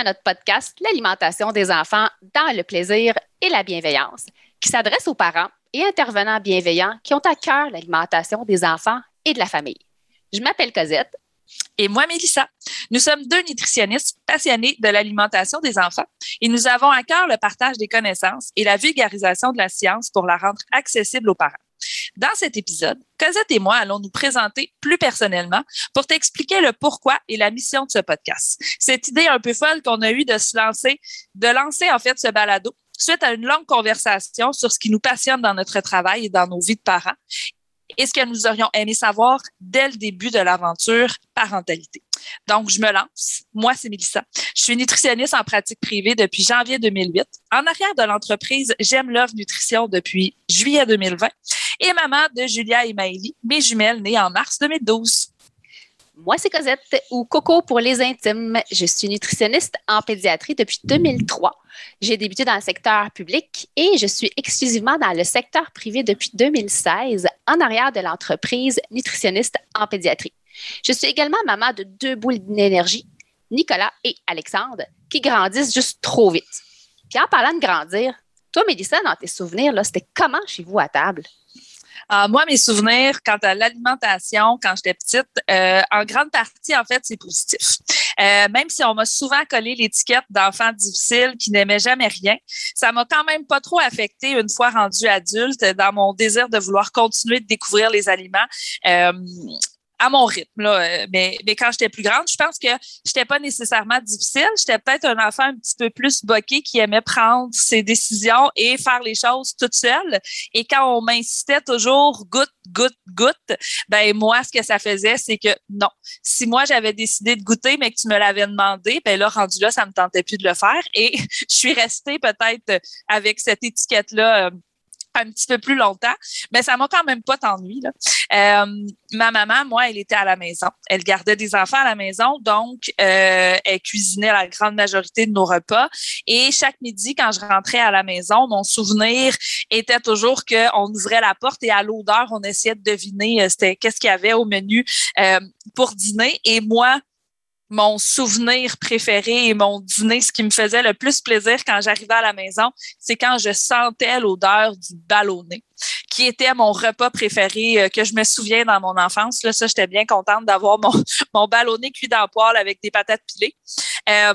à notre podcast L'alimentation des enfants dans le plaisir et la bienveillance, qui s'adresse aux parents et intervenants bienveillants qui ont à cœur l'alimentation des enfants et de la famille. Je m'appelle Cosette. Et moi, Mélissa. Nous sommes deux nutritionnistes passionnés de l'alimentation des enfants et nous avons à cœur le partage des connaissances et la vulgarisation de la science pour la rendre accessible aux parents. Dans cet épisode, Cosette et moi allons nous présenter plus personnellement pour t'expliquer le pourquoi et la mission de ce podcast. Cette idée un peu folle qu'on a eue de se lancer, de lancer en fait ce balado suite à une longue conversation sur ce qui nous passionne dans notre travail et dans nos vies de parents et ce que nous aurions aimé savoir dès le début de l'aventure parentalité. Donc, je me lance. Moi, c'est Mélissa. Je suis nutritionniste en pratique privée depuis janvier 2008. En arrière de l'entreprise J'aime Love Nutrition depuis juillet 2020 et maman de Julia et Maëlie, mes jumelles nées en mars 2012. Moi, c'est Cosette ou Coco pour les intimes. Je suis nutritionniste en pédiatrie depuis 2003. J'ai débuté dans le secteur public et je suis exclusivement dans le secteur privé depuis 2016 en arrière de l'entreprise nutritionniste en pédiatrie. Je suis également maman de deux boules d'énergie, Nicolas et Alexandre, qui grandissent juste trop vite. Puis en parlant de grandir, toi, Mélissa, dans tes souvenirs, c'était comment chez vous à table? Ah, moi, mes souvenirs quant à l'alimentation quand j'étais petite, euh, en grande partie, en fait, c'est positif. Euh, même si on m'a souvent collé l'étiquette d'enfant difficile qui n'aimait jamais rien, ça m'a quand même pas trop affecté une fois rendu adulte dans mon désir de vouloir continuer de découvrir les aliments. Euh, à mon rythme. Là. Euh, mais, mais quand j'étais plus grande, je pense que j'étais pas nécessairement difficile. J'étais peut-être un enfant un petit peu plus boqué qui aimait prendre ses décisions et faire les choses toute seule. Et quand on m'incitait toujours goûte, goûte, goûte, ben moi, ce que ça faisait, c'est que non. Si moi j'avais décidé de goûter, mais que tu me l'avais demandé, ben là, rendu là, ça me tentait plus de le faire. Et je suis restée peut-être avec cette étiquette-là. Un petit peu plus longtemps, mais ça m'a quand même pas ennuyé. Euh, ma maman, moi, elle était à la maison. Elle gardait des enfants à la maison, donc euh, elle cuisinait la grande majorité de nos repas. Et chaque midi, quand je rentrais à la maison, mon souvenir était toujours qu'on ouvrait la porte et à l'odeur, on essayait de deviner euh, c'était qu'est-ce qu'il y avait au menu euh, pour dîner. Et moi, mon souvenir préféré et mon dîner, ce qui me faisait le plus plaisir quand j'arrivais à la maison, c'est quand je sentais l'odeur du ballonné, qui était mon repas préféré euh, que je me souviens dans mon enfance. Là, ça, j'étais bien contente d'avoir mon, mon ballonné cuit dans le poêle avec des patates pilées. Euh,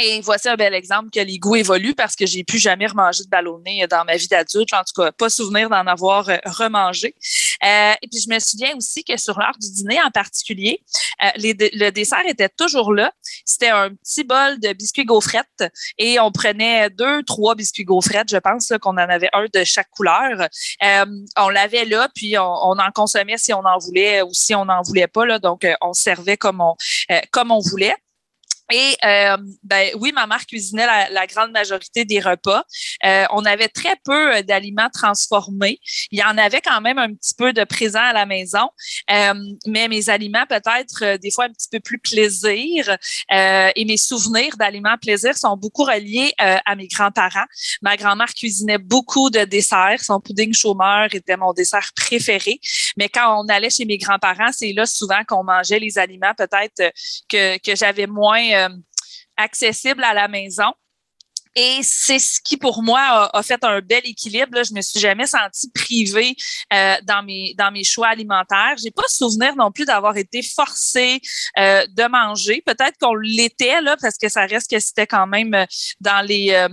et voici un bel exemple que les goûts évoluent parce que j'ai plus jamais remangé de ballonné dans ma vie d'adulte. En tout cas, pas souvenir d'en avoir euh, remangé. Euh, et puis, je me souviens aussi que sur l'heure du dîner en particulier, euh, le dessert était toujours là. C'était un petit bol de biscuits gaufrettes et on prenait deux, trois biscuits gaufrettes, je pense qu'on en avait un de chaque couleur. on l'avait là, puis on, en consommait si on en voulait ou si on n'en voulait pas. Là, donc, on servait comme on, comme on voulait. Et euh, ben oui, ma mère cuisinait la, grande majorité des repas. Euh, on avait très peu euh, d'aliments transformés. Il y en avait quand même un petit peu de présent à la maison, mais mes aliments peut-être des fois un petit peu plus plaisir et mes souvenirs d'aliments plaisir sont beaucoup reliés à mes grands-parents. Ma grand-mère cuisinait beaucoup de desserts. Son pudding chômeur était mon dessert préféré. Mais quand on allait chez mes grands-parents, c'est là souvent qu'on mangeait les aliments peut-être que, que j'avais moins euh, accessible à la maison. Et c'est ce qui, pour moi, a, fait un bel équilibre. Là. Je me suis jamais sentie privée euh, dans mes dans mes choix alimentaires. J'ai pas souvenir non plus d'avoir été forcée euh, de manger. Peut-être qu'on l'était là, parce que ça reste que c'était quand même euh, dans les euh,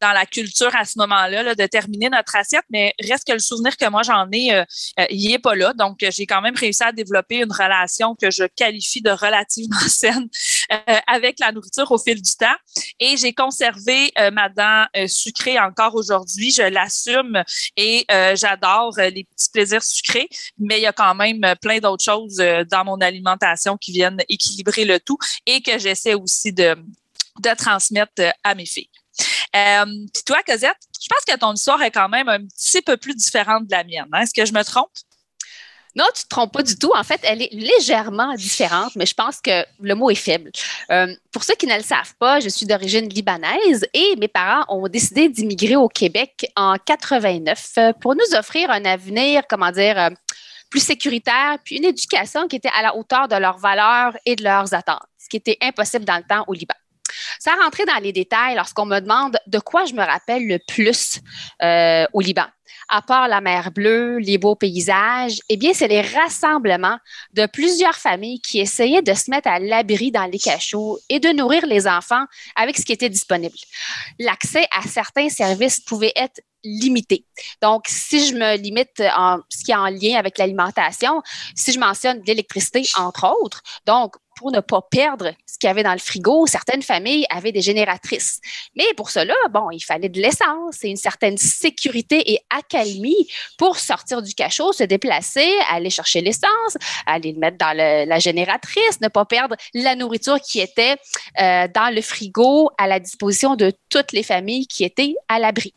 dans la culture à ce moment-là de terminer notre assiette, mais reste que le souvenir que moi j'en ai, euh, euh, il est pas là. Donc, j'ai quand même réussi à développer une relation que je qualifie de relativement saine euh, avec la nourriture au fil du temps. Et j'ai conservé ma dent sucrée encore aujourd'hui. Je l'assume et j'adore les petits plaisirs sucrés, mais il y a quand même plein d'autres choses dans mon alimentation qui viennent équilibrer le tout et que j'essaie aussi de de transmettre à mes filles. Euh, puis toi, Cosette, je pense que ton histoire est quand même un petit peu plus différente de la mienne. Hein? Est-ce que je me trompe? Non, tu ne te trompes pas du tout. En fait, elle est légèrement différente, mais je pense que le mot est faible. Euh, pour ceux qui ne le savent pas, je suis d'origine libanaise et mes parents ont décidé d'immigrer au Québec en 89 euh, pour nous offrir un avenir, comment dire, plus sécuritaire, puis une éducation qui était à la hauteur de leurs valeurs et de leurs attentes, ce qui était impossible dans le temps au Liban. Sans rentrer dans les détails, lorsqu'on me demande de quoi je me rappelle le plus euh, au Liban, à part la mer bleue, les beaux paysages, eh bien, c'est les rassemblements de plusieurs familles qui essayaient de se mettre à l'abri dans les cachots et de nourrir les enfants avec ce qui était disponible. L'accès à certains services pouvait être limité. Donc, si je me limite en ce qui est en lien avec l'alimentation, si je mentionne l'électricité, entre autres, donc pour ne pas perdre ce qu'il y avait dans le frigo, certaines familles avaient des génératrices. Mais pour cela, bon, il fallait de l'essence et une certaine sécurité et accalmie pour sortir du cachot, se déplacer, aller chercher l'essence, aller le mettre dans la génératrice, ne pas perdre la nourriture qui était euh, dans le frigo à la disposition de toutes les familles qui étaient à l'abri.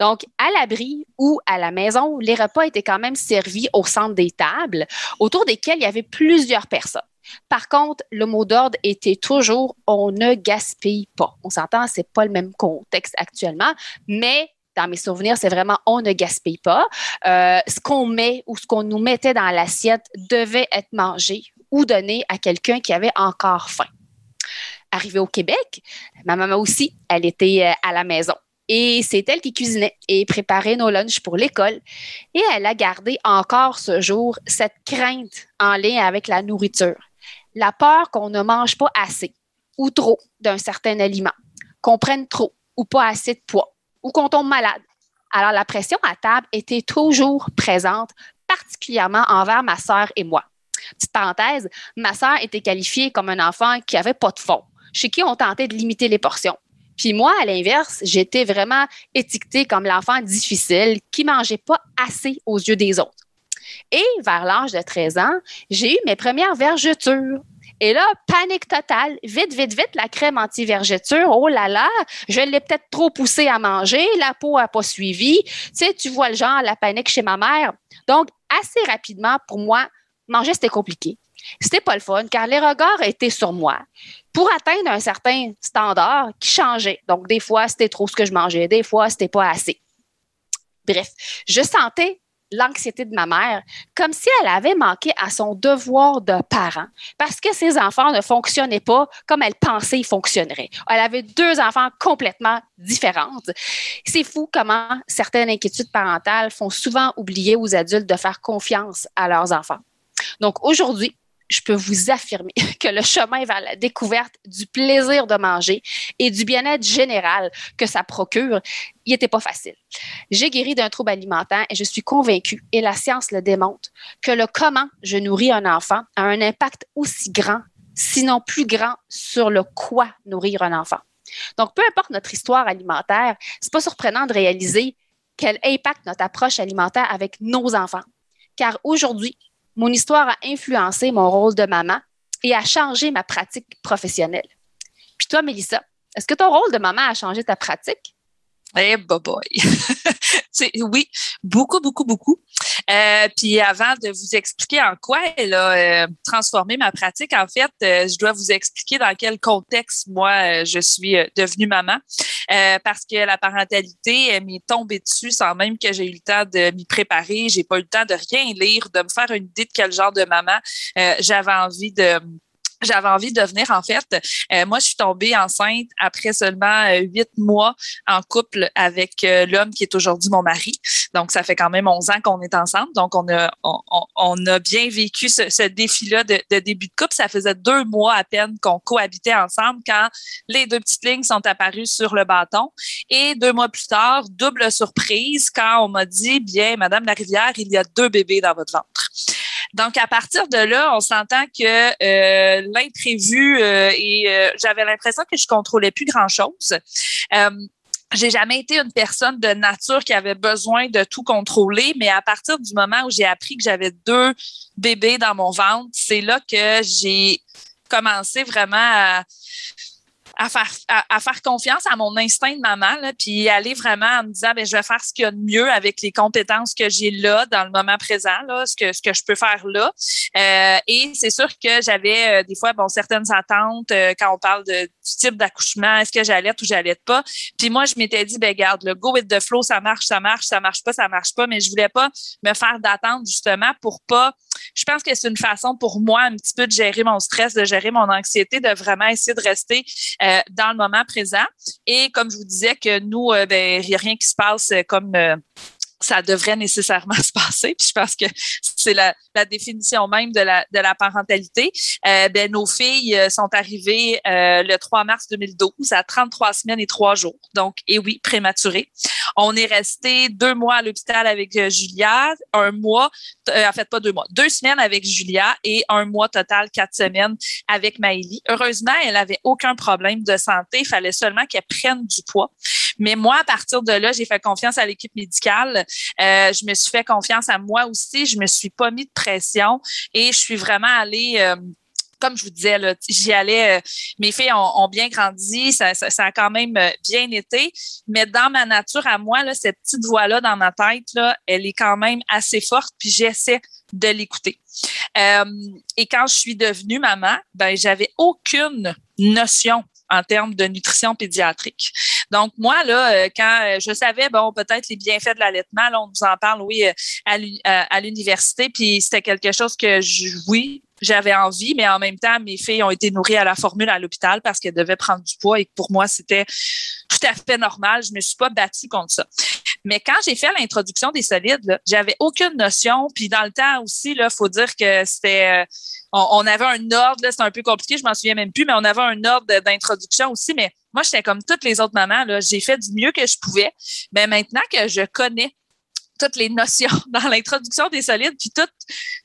Donc, à l'abri ou à la maison, les repas étaient quand même servis au centre des tables, autour desquelles il y avait plusieurs personnes. Par contre, le mot d'ordre était toujours on ne gaspille pas. On s'entend, c'est pas le même contexte actuellement, mais dans mes souvenirs, c'est vraiment on ne gaspille pas. Euh, ce qu'on met ou ce qu'on nous mettait dans l'assiette devait être mangé ou donné à quelqu'un qui avait encore faim. Arrivée au Québec, ma maman aussi, elle était euh, à la maison. Et c'est elle qui cuisinait et préparait nos lunchs pour l'école. Et elle a gardé encore ce jour cette crainte en lien avec la nourriture la peur qu'on ne mange pas assez ou trop d'un certain aliment, qu'on prenne trop ou pas assez de poids ou qu'on tombe malade. Alors la pression à table était toujours présente, particulièrement envers ma sœur et moi. Petite parenthèse, ma sœur était qualifiée comme un enfant qui avait pas de fond, chez qui on tentait de limiter les portions. Puis moi, à l'inverse, j'étais vraiment étiquetée comme l'enfant difficile qui mangeait pas assez aux yeux des autres. Et vers l'âge de 13 ans, j'ai eu mes premières vergetures. Et là, panique totale. Vite, vite, vite, la crème anti-vergeture. Oh là là, je l'ai peut-être trop poussée à manger. La peau n'a pas suivi. Tu sais, tu vois le genre, la panique chez ma mère. Donc, assez rapidement, pour moi, manger, c'était compliqué. C'était pas le fun car les regards étaient sur moi pour atteindre un certain standard qui changeait. Donc, des fois, c'était trop ce que je mangeais. Des fois, c'était pas assez. Bref, je sentais l'anxiété de ma mère, comme si elle avait manqué à son devoir de parent, parce que ses enfants ne fonctionnaient pas comme elle pensait qu'ils fonctionneraient. Elle avait deux enfants complètement différentes. C'est fou comment certaines inquiétudes parentales font souvent oublier aux adultes de faire confiance à leurs enfants. Donc aujourd'hui, je peux vous affirmer que le chemin vers la découverte du plaisir de manger et du bien-être général que ça procure, il n'était pas facile. J'ai guéri d'un trouble alimentaire et je suis convaincue, et la science le démontre, que le comment je nourris un enfant a un impact aussi grand, sinon plus grand, sur le quoi nourrir un enfant. Donc, peu importe notre histoire alimentaire, c'est pas surprenant de réaliser quel impact notre approche alimentaire avec nos enfants. Car aujourd'hui, mon histoire a influencé mon rôle de maman et a changé ma pratique professionnelle. Puis toi, Mélissa, est-ce que ton rôle de maman a changé ta pratique? Eh, boy. oui, beaucoup, beaucoup, beaucoup. Euh, puis avant de vous expliquer en quoi elle a euh, transformé ma pratique, en fait, euh, je dois vous expliquer dans quel contexte moi je suis devenue maman. parce que la parentalité m'est tombée dessus sans même que j'ai eu le temps de m'y préparer. J'ai pas eu le temps de rien lire, de me faire une idée de quel genre de maman j'avais envie de j'avais envie de devenir, en fait, euh, moi, je suis tombée enceinte après seulement euh, huit mois en couple avec euh, l'homme qui est aujourd'hui mon mari. Donc, ça fait quand même 11 ans qu'on est ensemble. Donc, on a, on, on a bien vécu ce, ce défi-là de, de, début de couple. Ça faisait deux mois à peine qu'on cohabitait ensemble quand les deux petites lignes sont apparues sur le bâton. Et deux mois plus tard, double surprise quand on m'a dit, bien, Madame Larivière, il y a deux bébés dans votre ventre. Donc, à partir de là, on s'entend que euh, l'imprévu euh, et euh, j'avais l'impression que je contrôlais plus grand-chose. J'ai jamais été une personne de nature qui avait besoin de tout contrôler, mais à partir du moment où j'ai appris que j'avais deux bébés dans mon ventre, c'est là que j'ai commencé vraiment à à faire, confiance à mon instinct de maman, puis aller vraiment en me disant, ben, je vais faire ce qu'il y a de mieux avec les compétences que j'ai là, dans le moment présent, ce que, ce que je peux faire là. Euh, et c'est sûr que j'avais euh, des fois, bon, certaines attentes euh, quand on parle de, du type d'accouchement, est-ce que j'allais ou j'allais pas? Puis moi, je m'étais dit, ben, garde, le go with the flow, ça marche, ça marche, ça marche pas, ça marche pas, mais je voulais pas me faire d'attente justement pour pas je pense que c'est une façon pour moi un petit peu de gérer mon stress, de gérer mon anxiété, de vraiment essayer de rester dans le moment présent. Et comme je vous disais que nous, euh, ben, il n'y a rien qui se passe euh, comme ça devrait nécessairement se passer. Puis je pense que c'est la, la, définition même de la, de la parentalité. Euh, ben, nos filles euh, sont arrivées euh, le 3 mars 2012 à 33 semaines et trois jours. Donc, et oui, prématurées. On est resté deux mois à l'hôpital avec euh, Julia, un mois, euh, en fait pas deux mois, deux semaines avec Julia et un mois total, quatre semaines avec Maëlie. Heureusement, elle avait aucun problème de santé. Il fallait seulement qu'elle prenne du poids. Mais moi, à partir de là, j'ai fait confiance à l'équipe médicale. Euh, je me suis fait confiance à moi aussi. Je me suis pas mis de pression et je suis vraiment allée euh, comme je vous disais, j'y allais. Euh, mes filles ont, bien grandi, ça, ça, a quand même bien été. Mais dans ma nature à moi, là, cette petite voix-là dans ma tête, là, elle est quand même assez forte, puis j'essaie de l'écouter. Euh, et quand je suis devenue maman, ben j'avais aucune notion en termes de nutrition pédiatrique. Donc, moi, là, euh, quand euh, je savais, bon, peut-être les bienfaits de l'allaitement, là, on nous en parle, oui, euh, à l'université, puis c'était quelque chose que, oui, j'avais envie, mais en même temps, mes filles ont été nourries à la formule à l'hôpital parce qu'elles devaient prendre du poids et que pour moi, c'était tout à fait normal. Je me suis pas battue contre ça. Mais quand j'ai fait l'introduction des solides, j'avais aucune notion. Puis dans le temps aussi, il faut dire que c'était on, avait un ordre, c'était un peu compliqué, je m'en souviens même plus, mais on avait un ordre d'introduction aussi. Mais moi, j'étais comme toutes les autres mamans, j'ai fait du mieux que je pouvais. Mais maintenant que je connais toutes les notions dans l'introduction des solides, puis tout,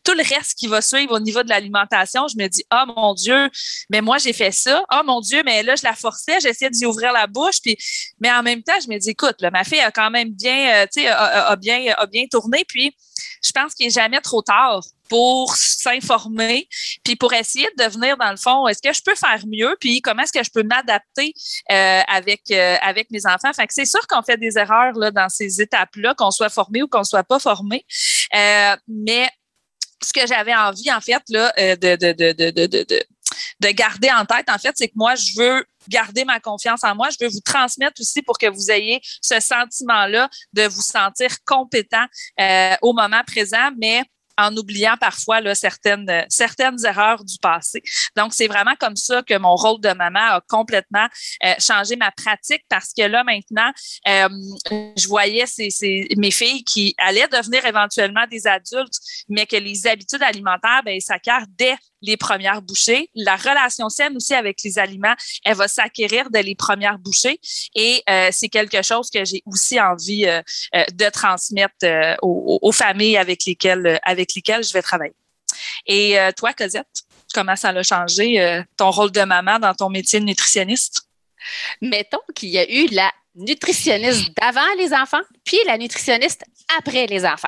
tout le reste qui va suivre au niveau de l'alimentation, je me dis, oh mon Dieu, mais moi j'ai fait ça. Oh mon Dieu, mais là je la forçais, j'essayais d'y ouvrir la bouche, puis mais en même temps, je me dis, écoute, là, ma fille a quand même bien, euh, tu sais, a, bien, a bien tourné, puis je pense qu'il n'est jamais trop tard pour s'informer, puis pour essayer de devenir, dans le fond, est-ce que je peux faire mieux, puis comment est-ce que je peux m'adapter euh, avec, euh, avec mes enfants. Fait que c'est sûr qu'on fait des erreurs là, dans ces étapes-là, qu'on soit formé ou qu'on soit pas formé. Euh, mais ce que j'avais envie, en fait, là, de, de, de, de, de, de garder en tête, en fait, c'est que moi, je veux garder ma confiance en moi. Je veux vous transmettre aussi pour que vous ayez ce sentiment-là de vous sentir compétent euh, au moment présent, mais en oubliant parfois certaines, erreurs du passé. Donc, c'est vraiment comme ça que mon rôle de maman a complètement euh, changé ma pratique parce que là, maintenant, euh, je voyais mes filles qui allaient devenir éventuellement des adultes, mais que les habitudes alimentaires, ben, s'acquièrent dès les premières bouchées. La relation saine aussi avec les aliments, elle va s'acquérir dès les premières bouchées. Et euh, c'est quelque chose que j'ai aussi envie euh, euh de transmettre aux, familles avec lesquelles, avec lesquelles je vais travailler. Et toi, Cosette, comment ça a changé ton rôle de maman dans ton métier de nutritionniste? Mettons qu'il y a eu la nutritionniste d'avant les enfants, puis la nutritionniste après les enfants.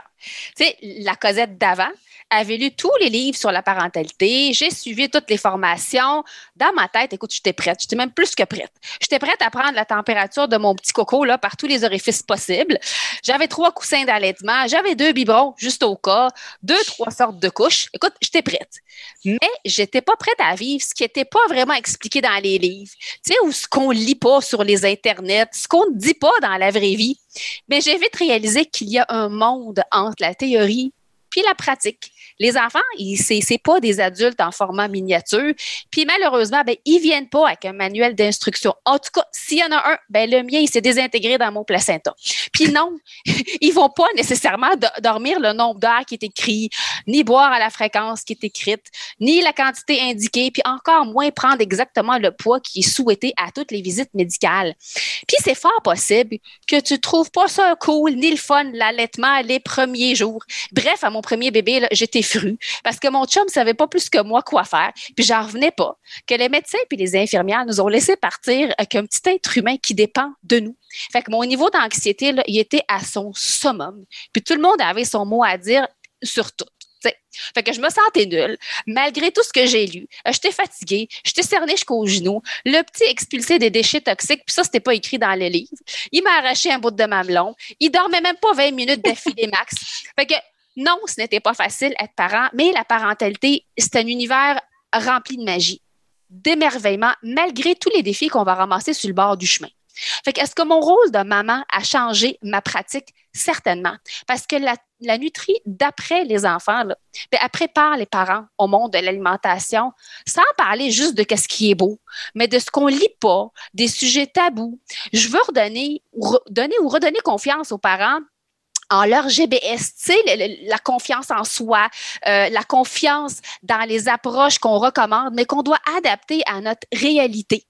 Tu sais, la Cosette d'avant, avait lu tous les livres sur la parentalité, j'ai suivi toutes les formations. Dans ma tête, écoute, j'étais prête, j'étais même plus que prête. J'étais prête à prendre la température de mon petit coco là, par tous les orifices possibles. J'avais trois coussins d'allaitement, j'avais deux biberons juste au cas, deux, trois sortes de couches. Écoute, j'étais prête. Mais j'étais pas prête à vivre ce qui n'était pas vraiment expliqué dans les livres, tu sais, ou ce qu'on lit pas sur les internets, ce qu'on ne dit pas dans la vraie vie. Mais j'ai vite réalisé qu'il y a un monde entre la théorie puis la pratique. Les enfants, ce n'est pas des adultes en format miniature. Puis malheureusement, ben, ils viennent pas avec un manuel d'instruction. En tout cas, s'il y en a un, ben, le mien, il s'est désintégré dans mon placenta. Puis non, ils vont pas nécessairement dormir le nombre d'heures qui est écrit, ni boire à la fréquence qui est écrite, ni la quantité indiquée, puis encore moins prendre exactement le poids qui est souhaité à toutes les visites médicales. Puis c'est fort possible que tu trouves pas ça cool, ni le fun, l'allaitement les premiers jours. Bref, à mon premier bébé, j'étais parce que mon chum savait pas plus que moi quoi faire, puis j'en revenais pas que les médecins puis les infirmières nous ont laissé partir avec un petit être humain qui dépend de nous. Fait que mon niveau d'anxiété, il était à son summum. Puis tout le monde avait son mot à dire sur tout. Fait que je me sentais nulle, malgré tout ce que j'ai lu. Euh, j'étais fatiguée, j'étais cernée jusqu'aux genoux. Le petit expulsait des déchets toxiques, puis ça, c'était pas écrit dans le livre. Il m'a arraché un bout de mamelon. Il dormait même pas 20 minutes d'affilée max. Fait que non, ce n'était pas facile être parent, mais la parentalité, c'est un univers rempli de magie, d'émerveillement, malgré tous les défis qu'on va ramasser sur le bord du chemin. Fait est-ce que mon rôle de maman a changé ma pratique? Certainement. Parce que la, la nutrie, d'après les enfants, bien, elle prépare les parents au monde de l'alimentation sans parler juste de ce qui est beau, mais de ce qu'on lit pas, des sujets tabous. Je veux redonner, donner ou redonner confiance aux parents en leur GBS, tu sais, la confiance en soi, euh, la confiance dans les approches qu'on recommande, mais qu'on doit adapter à notre réalité.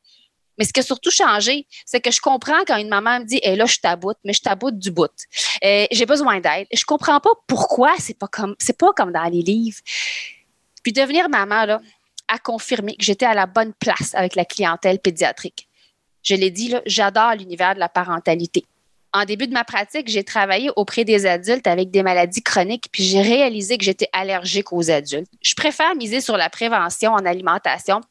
Mais ce qui a surtout changé, c'est que je comprends quand une maman me dit eh là, je taboute, mais je taboute du bout. Euh, j'ai besoin d'aide. Je comprends pas pourquoi c'est pas comme c'est pas comme dans les livres. Puis devenir maman, là, a confirmé que j'étais à la bonne place avec la clientèle pédiatrique. Je l'ai dit, j'adore l'univers de la parentalité. En début de ma pratique, j'ai travaillé auprès des adultes avec des maladies chroniques, puis j'ai réalisé que j'étais allergique aux adultes. Je préfère miser sur la prévention en alimentation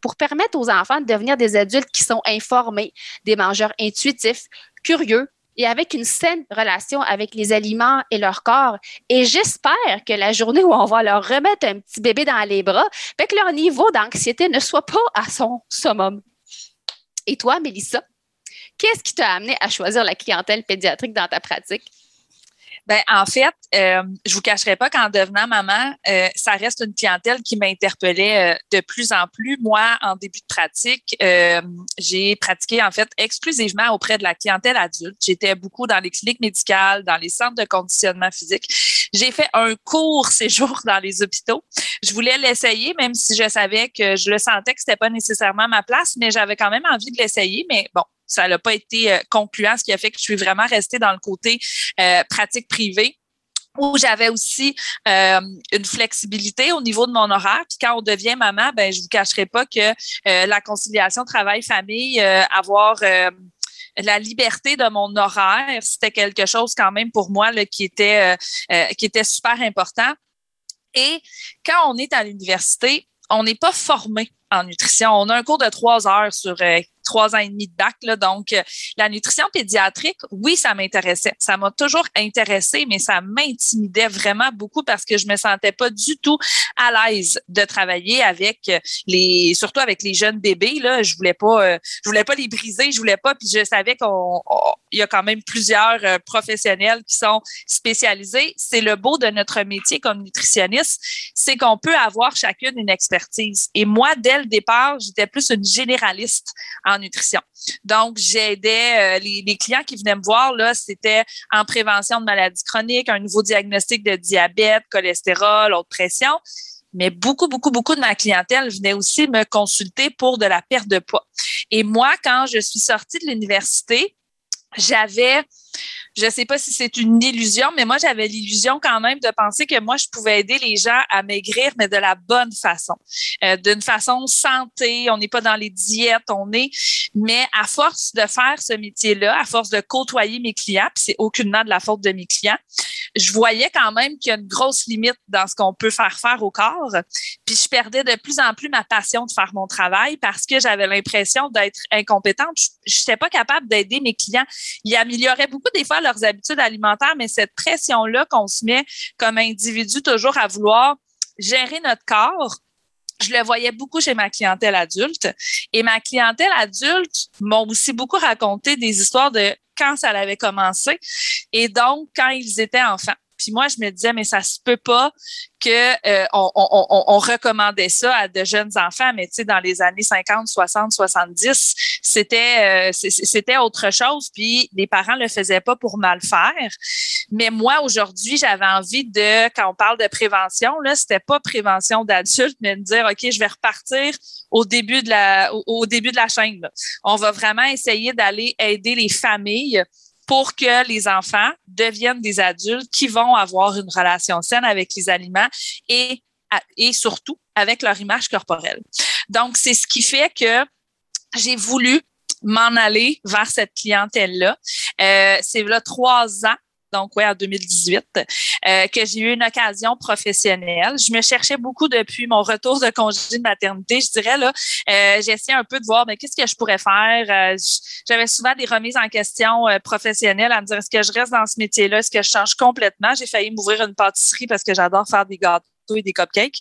pour permettre aux enfants de devenir des adultes qui sont informés, des mangeurs intuitifs, curieux et avec une saine relation avec les aliments et leur corps. Et j'espère que la journée où on va leur remettre un petit bébé dans les bras, ben que leur niveau d'anxiété ne soit pas à son summum. Et toi, Mélissa, qu'est-ce qui t'a amené à choisir la clientèle pédiatrique dans ta pratique? Ben, en fait, euh, je vous cacherai pas qu'en devenant maman, euh, ça reste une clientèle qui m'interpellait euh, de plus en plus. Moi, en début de pratique, euh, j'ai pratiqué en fait exclusivement auprès de la clientèle adulte. J'étais beaucoup dans les cliniques médicales, dans les centres de conditionnement physique. J'ai fait un court séjour dans les hôpitaux. Je voulais l'essayer, même si je savais que je le sentais que c'était pas nécessairement ma place, mais j'avais quand même envie de l'essayer. Mais bon, ça n'a pas été euh, concluant, ce qui a fait que je suis vraiment restée dans le côté euh, pratique privée où j'avais aussi euh, une flexibilité au niveau de mon horaire. Puis quand on devient maman, ben je vous cacherai pas que la conciliation travail-famille, avoir la liberté de mon horaire, c'était quelque chose quand même pour moi qui était qui était super important. Et quand on est à l'université, on n'est pas formé en nutrition. On a un cours de trois heures sur trois ans et demi de bac. Là, donc, euh, la nutrition pédiatrique, oui, ça m'intéressait. Ça m'a toujours intéressé, mais ça m'intimidait vraiment beaucoup parce que je me sentais pas du tout à l'aise de travailler avec les, surtout avec les jeunes bébés. Là, je voulais pas, euh, je voulais pas les briser, je voulais pas. Puis je savais qu'on, il y a quand même plusieurs euh, professionnels qui sont spécialisés. C'est le beau de notre métier comme nutritionniste, c'est qu'on peut avoir chacune une expertise. Et moi, dès le départ, j'étais plus une généraliste en nutrition. Donc, j'aidais euh, les, clients qui venaient me voir, là, c'était en prévention de maladies chroniques, un nouveau diagnostic de diabète, cholestérol, haute pression. Mais beaucoup, beaucoup, beaucoup de ma clientèle venait aussi me consulter pour de la perte de poids. Et moi, quand je suis sortie de l'université, j'avais je ne sais pas si c'est une illusion, mais moi, j'avais l'illusion quand même de penser que moi, je pouvais aider les gens à maigrir, mais de la bonne façon, euh, d'une façon santé. On n'est pas dans les diètes, on est. Mais à force de faire ce métier-là, à force de côtoyer mes clients, puis c'est aucunement de la faute de mes clients, je voyais quand même qu'il y a une grosse limite dans ce qu'on peut faire faire au corps. Puis je perdais de plus en plus ma passion de faire mon travail parce que j'avais l'impression d'être incompétente. Je n'étais pas capable d'aider mes clients. Ils amélioraient beaucoup des fois leurs habitudes alimentaires, mais cette pression-là qu'on se met comme individu toujours à vouloir gérer notre corps, je le voyais beaucoup chez ma clientèle adulte. Et ma clientèle adulte m'ont aussi beaucoup raconté des histoires de quand ça avait commencé et donc quand ils étaient enfants. Puis moi, je me disais, mais ça se peut pas que euh, on, on, on, recommandait ça à de jeunes enfants, mais tu sais, dans les années 50, 60, 70, c'était euh, c'était autre chose, puis les parents le faisaient pas pour mal faire. Mais moi, aujourd'hui, j'avais envie de, quand on parle de prévention, là, c'était pas prévention d'adultes, mais de dire, OK, je vais repartir au début de la, au, début de la chaîne. On va vraiment essayer d'aller aider les familles pour que les enfants deviennent des adultes qui vont avoir une relation saine avec les aliments et, et surtout avec leur image corporelle. Donc, c'est ce qui fait que j'ai voulu m'en aller vers cette clientèle-là. Euh, c'est là trois ans donc oui, en 2018, euh, que j'ai eu une occasion professionnelle. Je me cherchais beaucoup depuis mon retour de congé de maternité, je dirais. là. Euh, J'essayais un peu de voir, mais qu'est-ce que je pourrais faire? Euh, j'avais souvent des remises en question euh, professionnelles à me dire, est-ce que je reste dans ce métier-là? Est-ce que je change complètement? J'ai failli m'ouvrir une pâtisserie parce que j'adore faire des gâteaux et des cupcakes.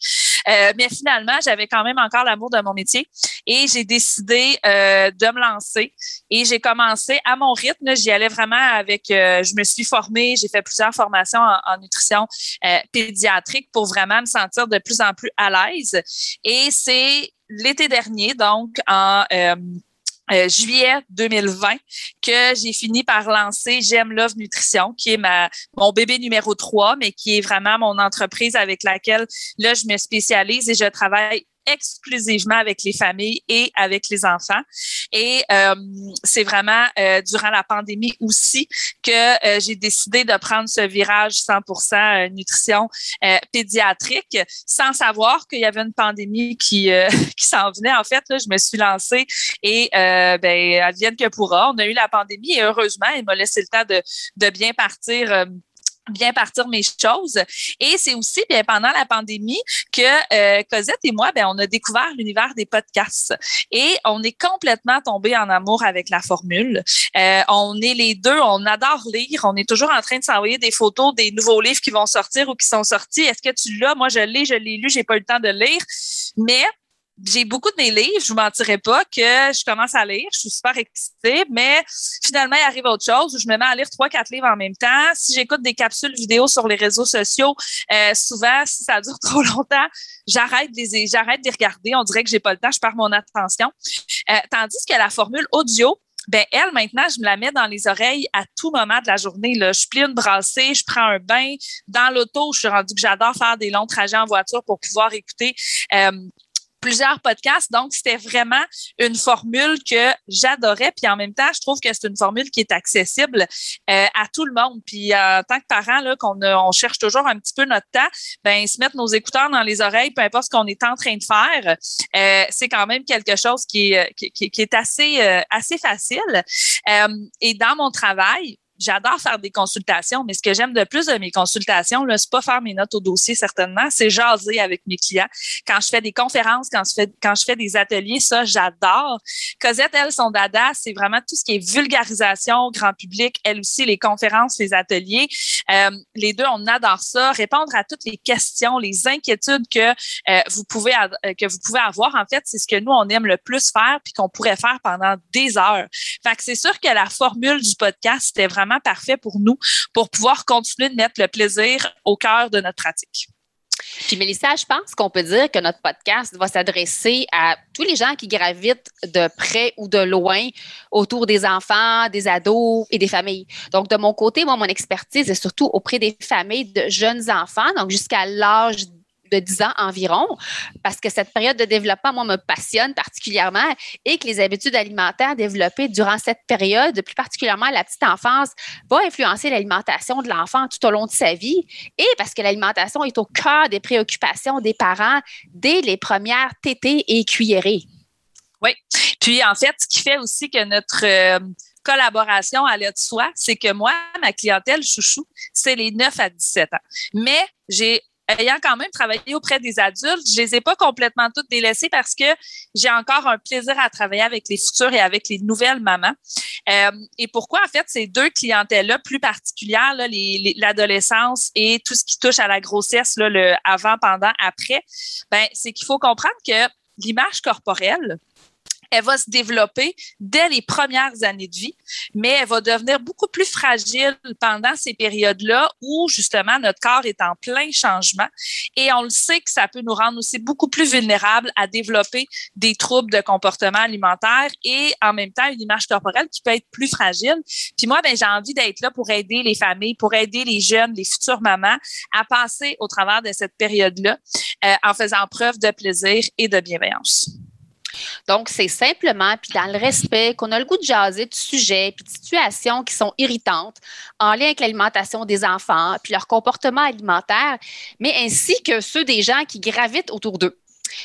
Euh, mais finalement, j'avais quand même encore l'amour de mon métier et j'ai décidé euh, de me lancer et j'ai commencé à mon rythme. J'y allais vraiment avec, euh, je me suis formée, j'ai fait plusieurs formations en, nutrition pédiatrique pour vraiment me sentir de plus en plus à l'aise. Et c'est l'été dernier, donc en euh, juillet 2020 que j'ai fini par lancer J'aime Love Nutrition, qui est ma mon bébé numéro 3, mais qui est vraiment mon entreprise avec laquelle là je me spécialise et je travaille exclusivement avec les familles et avec les enfants. Et euh, c'est vraiment euh, durant la pandémie aussi que euh, j'ai décidé de prendre ce virage 100% nutrition pédiatrique sans savoir qu'il y avait une pandémie qui, qui s'en venait. En fait, là, je me suis lancée et ben, advienne que pourra. On a eu la pandémie et heureusement, il m'a laissé le temps de, de bien partir bien partir mes choses. Et c'est aussi bien pendant la pandémie que euh, Cosette et moi, ben, on a découvert l'univers des podcasts et on est complètement tombé en amour avec la formule. Euh, on est les deux, on adore lire, on est toujours en train de s'envoyer des photos des nouveaux livres qui vont sortir ou qui sont sortis. Est-ce que tu l'as? Moi, je l'ai, je l'ai lu, j'ai pas eu le temps de lire, mais j'ai beaucoup de mes livres, je vous mentirais pas que je commence à lire, je suis super excitée, mais finalement, il arrive autre chose où je me mets à lire trois, quatre livres en même temps. Si j'écoute des capsules vidéo sur les réseaux sociaux, euh, souvent, si ça dure trop longtemps, j'arrête de les, j'arrête regarder. On dirait que j'ai pas le temps, je perds mon attention. Euh, tandis que la formule audio, ben elle, maintenant, je me la mets dans les oreilles à tout moment de la journée. Je plie une brassée, je prends un bain. Dans l'auto, je suis rendue que j'adore faire des longs trajets en voiture pour pouvoir écouter euh, plusieurs podcasts. Donc, c'était vraiment une formule que j'adorais. Puis en même temps, je trouve que c'est une formule qui est accessible euh, à tout le monde. Puis euh, en tant que parent, là, qu'on on cherche toujours un petit peu notre temps, ben se mettre nos écouteurs dans les oreilles, peu importe ce qu'on est en train de faire, euh, c'est quand même quelque chose qui est, assez facile. et dans mon travail, j'adore faire des consultations, mais ce que j'aime de plus de mes consultations, là, c'est pas faire mes notes au dossier certainement, c'est jaser avec mes clients. Quand je fais des conférences, quand je fais, quand je fais des ateliers, ça, j'adore. Cosette, elle, son dada, c'est vraiment tout ce qui est vulgarisation, grand public, elle aussi, les conférences, les ateliers. Euh, les deux, on adore ça. Répondre à toutes les questions, les inquiétudes que euh, vous pouvez euh, que vous pouvez avoir. En fait, c'est ce que nous, on aime le plus faire puis qu'on pourrait faire pendant des heures. Fait que c'est sûr que la formule du podcast, c'était vraiment parfait pour nous pour pouvoir continuer de mettre le plaisir au cœur de notre pratique. Puis Mélissa, je pense qu'on peut dire que notre podcast va s'adresser à tous les gens qui gravitent de près ou de loin autour des enfants, des ados et des familles. Donc, de mon côté, moi, mon expertise est surtout auprès des familles de jeunes enfants, donc jusqu'à l'âge de 10 ans environ, parce que cette période de développement, moi, me passionne particulièrement et que les habitudes alimentaires développées durant cette période, plus particulièrement la petite enfance, vont influencer l'alimentation de l'enfant tout au long de sa vie et parce que l'alimentation est au cœur des préoccupations des parents dès les premières tétées et cuillerées. Oui. Puis, en fait, ce qui fait aussi que notre euh, collaboration à de soi, c'est que moi, ma clientèle chouchou, c'est les 9 à 17 ans. Mais j'ai ayant quand même travaillé auprès des adultes, je les ai pas complètement toutes délaissées parce que j'ai encore un plaisir à travailler avec les futures et avec les nouvelles mamans. Euh, et pourquoi, en fait, ces deux clientèles-là plus particulières, l'adolescence et tout ce qui touche à la grossesse, le avant, pendant, après, ben, c'est qu'il faut comprendre que l'image corporelle, elle va se développer dès les premières années de vie, mais elle va devenir beaucoup plus fragile pendant ces périodes-là où justement notre corps est en plein changement. Et on le sait que ça peut nous rendre aussi beaucoup plus vulnérables à développer des troubles de comportement alimentaire et en même temps une image corporelle qui peut être plus fragile. Puis moi, ben, j'ai envie d'être là pour aider les familles, pour aider les jeunes, les futures mamans à passer au travers de cette période-là euh, en faisant preuve de plaisir et de bienveillance. Donc, c'est simplement, puis dans le respect, qu'on a le goût de jaser de sujets, puis de situations qui sont irritantes en lien avec l'alimentation des enfants, puis leur comportement alimentaire, mais ainsi que ceux des gens qui gravitent autour d'eux.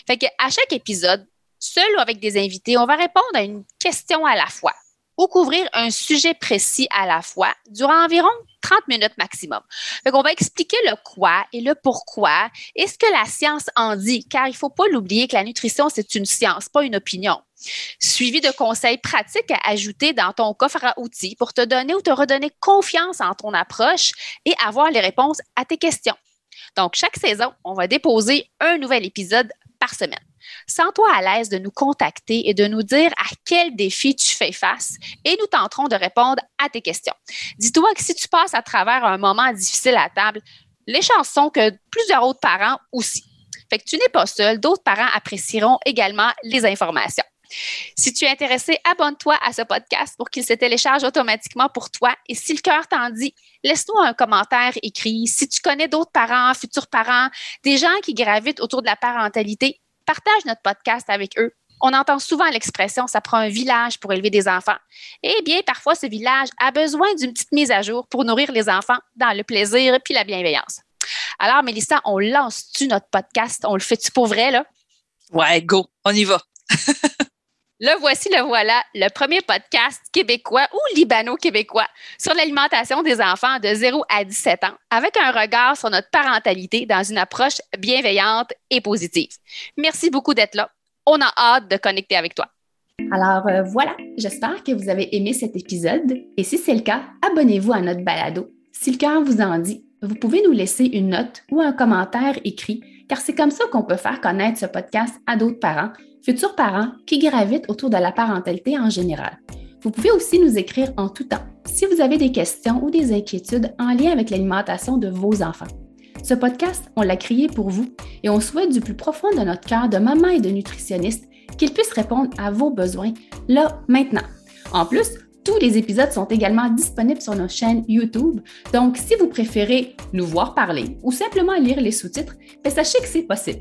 Fait qu'à chaque épisode, seul ou avec des invités, on va répondre à une question à la fois ou couvrir un sujet précis à la fois durant environ 30 minutes maximum. Donc, on va expliquer le quoi et le pourquoi et ce que la science en dit, car il ne faut pas l'oublier que la nutrition, c'est une science, pas une opinion. Suivi de conseils pratiques à ajouter dans ton coffre à outils pour te donner ou te redonner confiance en ton approche et avoir les réponses à tes questions. Donc, chaque saison, on va déposer un nouvel épisode par semaine. Sens-toi à l'aise de nous contacter et de nous dire à quel défi tu fais face et nous tenterons de répondre à tes questions. Dis-toi que si tu passes à travers un moment difficile à table, les chances sont que plusieurs autres parents aussi. Fait que tu n'es pas seul, d'autres parents apprécieront également les informations. Si tu es intéressé, abonne-toi à ce podcast pour qu'il se télécharge automatiquement pour toi. Et si le cœur t'en dit, laisse-nous un commentaire écrit. Si tu connais d'autres parents, futurs parents, des gens qui gravitent autour de la parentalité, partage notre podcast avec eux. On entend souvent l'expression ça prend un village pour élever des enfants. Eh bien, parfois, ce village a besoin d'une petite mise à jour pour nourrir les enfants dans le plaisir et la bienveillance. Alors, Mélissa, on lance-tu notre podcast? On le fait-tu pour vrai, là? Ouais, go, on y va. Le voici, le voilà, le premier podcast québécois ou libano-québécois sur l'alimentation des enfants de 0 à 17 ans, avec un regard sur notre parentalité dans une approche bienveillante et positive. Merci beaucoup d'être là. On a hâte de connecter avec toi. Alors euh, voilà, j'espère que vous avez aimé cet épisode et si c'est le cas, abonnez-vous à notre balado. Si le cœur vous en dit, vous pouvez nous laisser une note ou un commentaire écrit, car c'est comme ça qu'on peut faire connaître ce podcast à d'autres parents futurs parents qui gravitent autour de la parentalité en général. Vous pouvez aussi nous écrire en tout temps si vous avez des questions ou des inquiétudes en lien avec l'alimentation de vos enfants. Ce podcast, on l'a créé pour vous et on souhaite du plus profond de notre cœur de maman et de nutritionniste qu'il puisse répondre à vos besoins là, maintenant. En plus, tous les épisodes sont également disponibles sur nos chaînes YouTube, donc si vous préférez nous voir parler ou simplement lire les sous-titres, ben, sachez que c'est possible.